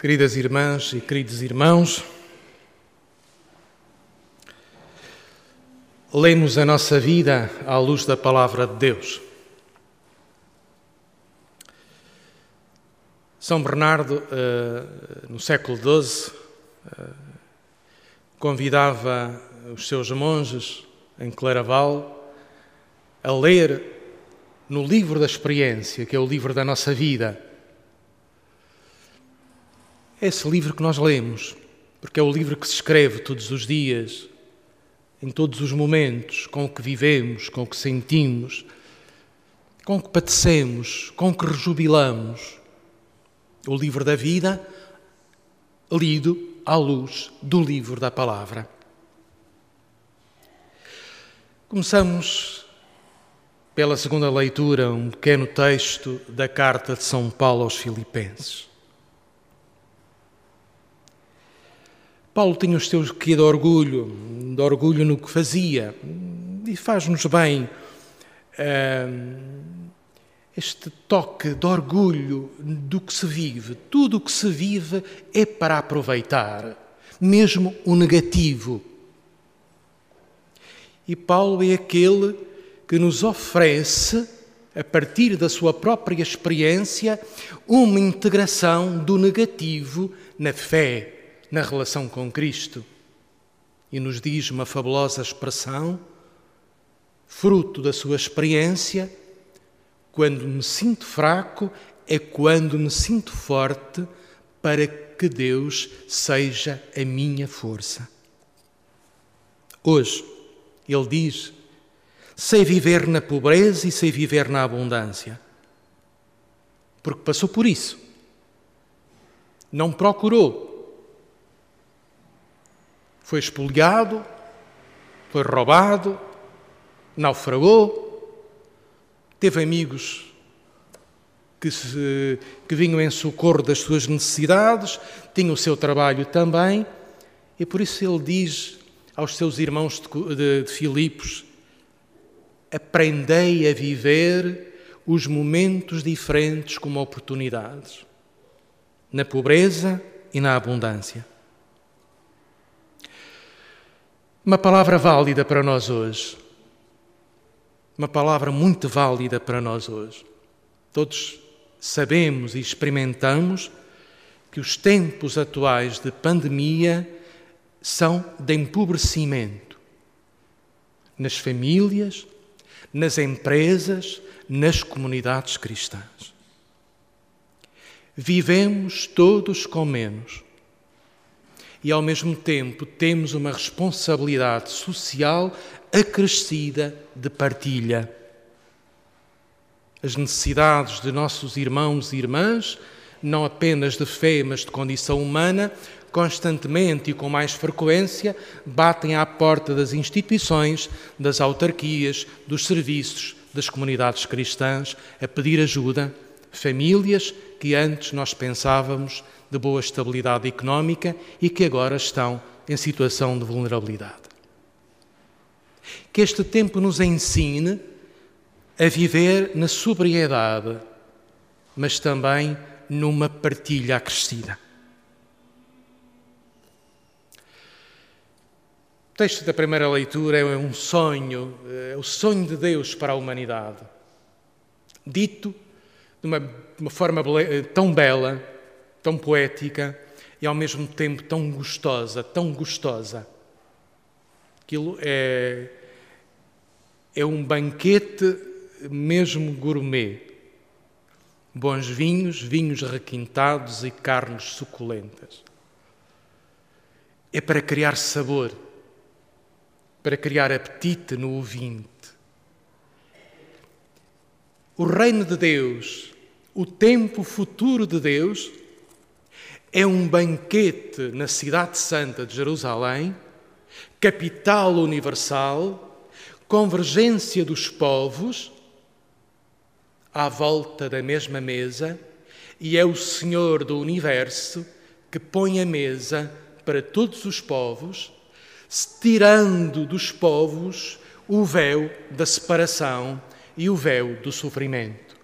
Queridas irmãs e queridos irmãos, lemos a nossa vida à luz da palavra de Deus. São Bernardo, eh, no século XII, eh, convidava os seus monges em Claraval a ler no livro da experiência, que é o livro da nossa vida, esse livro que nós lemos, porque é o livro que se escreve todos os dias, em todos os momentos, com o que vivemos, com o que sentimos, com o que padecemos, com o que rejubilamos. O livro da vida, lido à luz do livro da palavra. Começamos pela segunda leitura, um pequeno texto da carta de São Paulo aos Filipenses. Paulo tinha os seus que de orgulho, de orgulho no que fazia, e faz-nos bem uh, este toque de orgulho do que se vive. Tudo o que se vive é para aproveitar, mesmo o negativo. E Paulo é aquele que nos oferece, a partir da sua própria experiência, uma integração do negativo na fé na relação com Cristo. E nos diz uma fabulosa expressão, fruto da sua experiência: quando me sinto fraco, é quando me sinto forte, para que Deus seja a minha força. Hoje, ele diz: sei viver na pobreza e sei viver na abundância. Porque passou por isso. Não procurou foi expoliado, foi roubado, naufragou, teve amigos que, se, que vinham em socorro das suas necessidades, tinha o seu trabalho também, e por isso ele diz aos seus irmãos de, de, de Filipos: Aprendei a viver os momentos diferentes como oportunidades, na pobreza e na abundância. Uma palavra válida para nós hoje. Uma palavra muito válida para nós hoje. Todos sabemos e experimentamos que os tempos atuais de pandemia são de empobrecimento nas famílias, nas empresas, nas comunidades cristãs. Vivemos todos com menos e, ao mesmo tempo, temos uma responsabilidade social acrescida de partilha. As necessidades de nossos irmãos e irmãs, não apenas de fé, mas de condição humana, constantemente e com mais frequência batem à porta das instituições, das autarquias, dos serviços, das comunidades cristãs a pedir ajuda. Famílias que antes nós pensávamos de boa estabilidade económica e que agora estão em situação de vulnerabilidade. Que este tempo nos ensine a viver na sobriedade, mas também numa partilha acrescida. O texto da primeira leitura é um sonho, é o sonho de Deus para a humanidade, dito de uma, de uma forma tão bela tão poética e ao mesmo tempo tão gostosa, tão gostosa. Aquilo é, é um banquete mesmo gourmet. Bons vinhos, vinhos requintados e carnes suculentas. É para criar sabor, para criar apetite no ouvinte. O reino de Deus, o tempo futuro de Deus, é um banquete na Cidade Santa de Jerusalém, capital universal, convergência dos povos à volta da mesma mesa, e é o Senhor do universo que põe a mesa para todos os povos, tirando dos povos o véu da separação e o véu do sofrimento.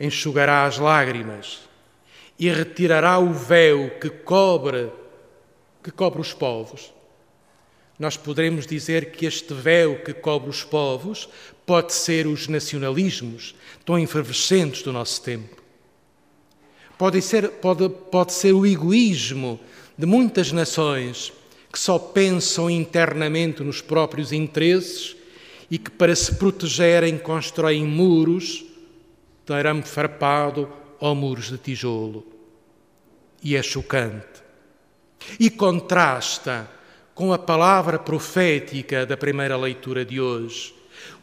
Enxugará as lágrimas e retirará o véu que cobre que cobre os povos. Nós poderemos dizer que este véu que cobre os povos pode ser os nacionalismos tão efervescentes do nosso tempo. Pode ser, pode, pode ser o egoísmo de muitas nações que só pensam internamente nos próprios interesses e que, para se protegerem, constroem muros de arame farpado ou muros de tijolo. E é chocante. E contrasta com a palavra profética da primeira leitura de hoje.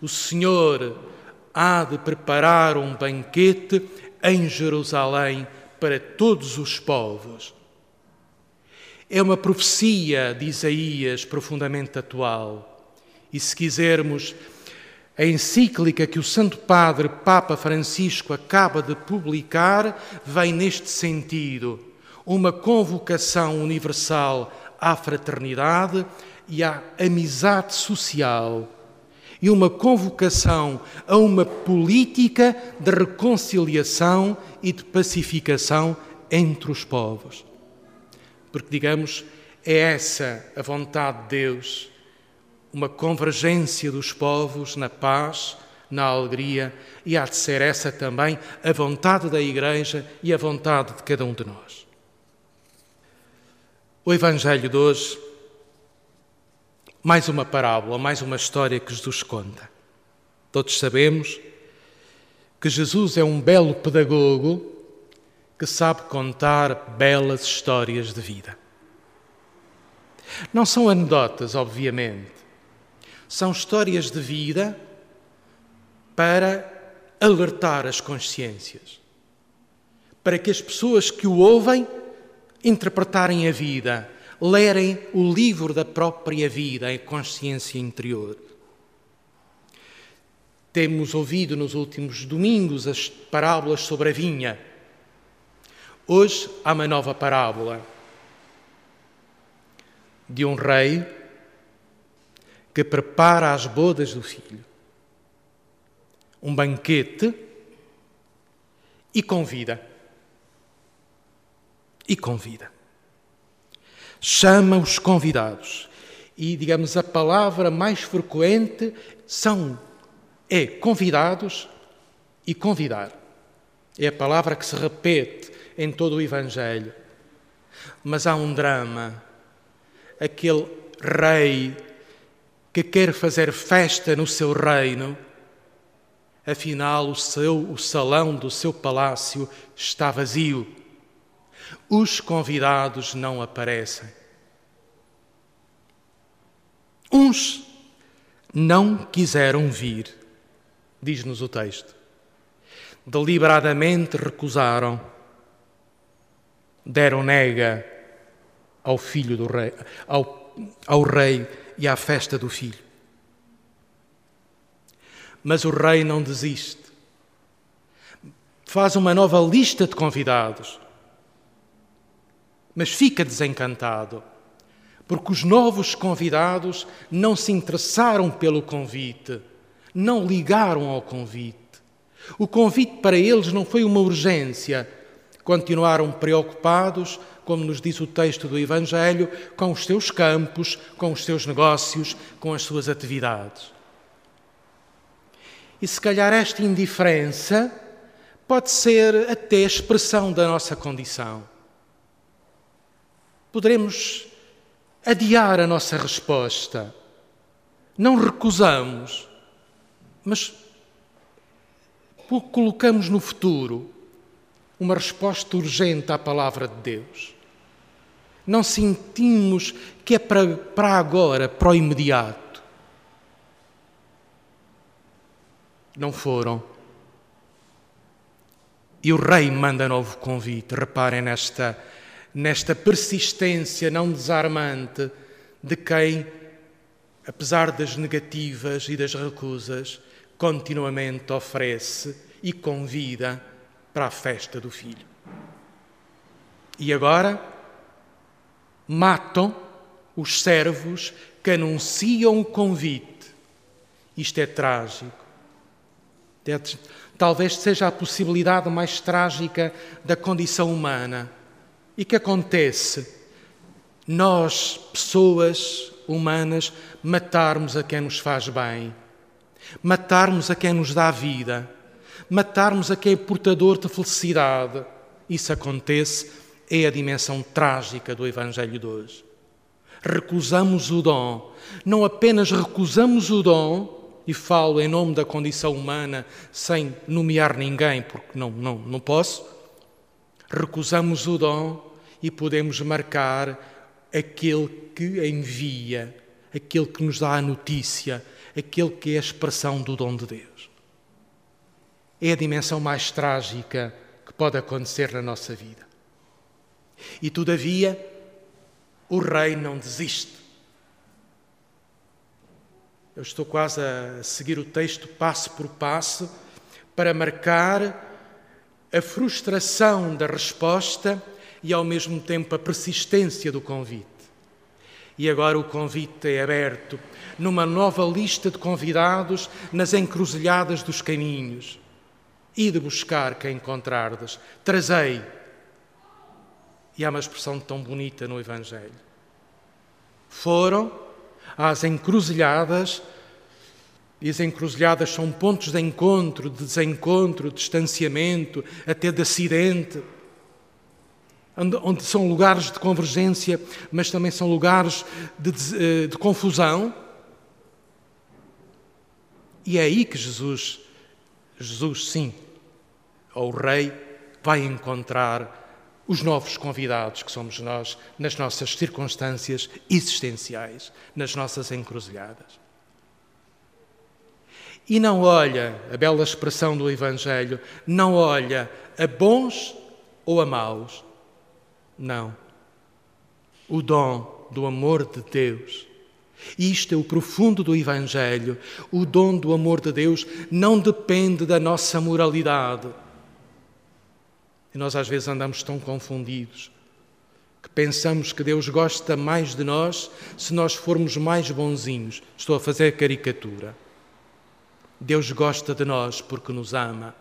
O Senhor há de preparar um banquete em Jerusalém para todos os povos. É uma profecia de Isaías profundamente atual. E se quisermos, a encíclica que o Santo Padre Papa Francisco acaba de publicar vem neste sentido, uma convocação universal à fraternidade e à amizade social e uma convocação a uma política de reconciliação e de pacificação entre os povos. Porque, digamos, é essa a vontade de Deus, uma convergência dos povos na paz, na alegria, e há de ser essa também a vontade da Igreja e a vontade de cada um de nós. O Evangelho de hoje, mais uma parábola, mais uma história que Jesus conta. Todos sabemos que Jesus é um belo pedagogo que sabe contar belas histórias de vida. Não são anedotas, obviamente, são histórias de vida para alertar as consciências, para que as pessoas que o ouvem interpretarem a vida, lerem o livro da própria vida, a consciência interior. Temos ouvido nos últimos domingos as parábolas sobre a vinha. Hoje há uma nova parábola de um rei que prepara as bodas do filho. Um banquete e convida e convida. Chama os convidados. E, digamos, a palavra mais frequente são é convidados e convidar. É a palavra que se repete em todo o Evangelho. Mas há um drama. Aquele rei que quer fazer festa no seu reino, afinal o seu o salão do seu palácio está vazio os convidados não aparecem. Uns não quiseram vir, diz-nos o texto. Deliberadamente recusaram, deram nega ao filho do rei, ao, ao rei e à festa do filho. Mas o rei não desiste. Faz uma nova lista de convidados mas fica desencantado, porque os novos convidados não se interessaram pelo convite, não ligaram ao convite. O convite para eles não foi uma urgência, continuaram preocupados, como nos diz o texto do Evangelho, com os seus campos, com os seus negócios, com as suas atividades. E se calhar esta indiferença pode ser até expressão da nossa condição poderemos adiar a nossa resposta. Não recusamos, mas colocamos no futuro uma resposta urgente à palavra de Deus. Não sentimos que é para, para agora, para o imediato. Não foram. E o rei manda novo convite. Reparem nesta nesta persistência não desarmante de quem, apesar das negativas e das recusas, continuamente oferece e convida para a festa do filho. E agora matam os servos que anunciam o convite. Isto é trágico. talvez seja a possibilidade mais trágica da condição humana. E que acontece? Nós, pessoas humanas, matarmos a quem nos faz bem, matarmos a quem nos dá vida, matarmos a quem é portador de felicidade. Isso acontece, é a dimensão trágica do Evangelho de hoje. Recusamos o dom, não apenas recusamos o dom, e falo em nome da condição humana sem nomear ninguém, porque não, não, não posso, recusamos o dom e podemos marcar aquele que envia, aquele que nos dá a notícia, aquele que é a expressão do dom de Deus. É a dimensão mais trágica que pode acontecer na nossa vida. E todavia, o rei não desiste. Eu estou quase a seguir o texto passo por passo para marcar a frustração da resposta e ao mesmo tempo a persistência do convite. E agora o convite é aberto numa nova lista de convidados nas encruzilhadas dos caminhos. E de buscar quem encontrardes, trazei. E há uma expressão tão bonita no Evangelho. Foram às encruzilhadas, e as encruzilhadas são pontos de encontro, de desencontro, de distanciamento, até de acidente, onde são lugares de convergência, mas também são lugares de, eh, de confusão. E é aí que Jesus, Jesus, sim, ou o Rei, vai encontrar os novos convidados que somos nós nas nossas circunstâncias existenciais, nas nossas encruzilhadas. E não olha, a bela expressão do Evangelho, não olha a bons ou a maus. Não. O dom do amor de Deus. Isto é o profundo do Evangelho. O dom do amor de Deus não depende da nossa moralidade e nós às vezes andamos tão confundidos que pensamos que Deus gosta mais de nós se nós formos mais bonzinhos. Estou a fazer caricatura. Deus gosta de nós porque nos ama,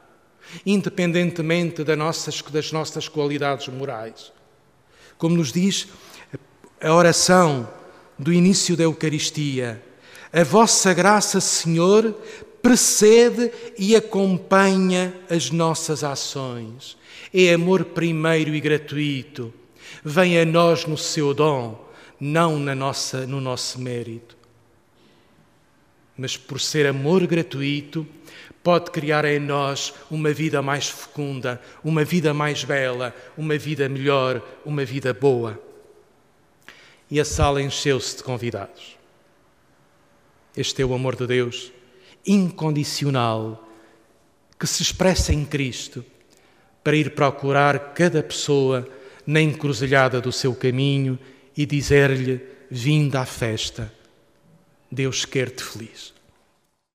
independentemente das nossas, das nossas qualidades morais. Como nos diz a oração do início da Eucaristia, a vossa graça, Senhor, precede e acompanha as nossas ações é amor primeiro e gratuito. Vem a nós no seu dom, não na nossa, no nosso mérito. Mas por ser amor gratuito, pode criar em nós uma vida mais fecunda, uma vida mais bela, uma vida melhor, uma vida boa. E a sala encheu-se de convidados. Este é o amor de Deus, incondicional, que se expressa em Cristo para ir procurar cada pessoa na encruzilhada do seu caminho e dizer-lhe: Vinda à festa, Deus quer-te feliz.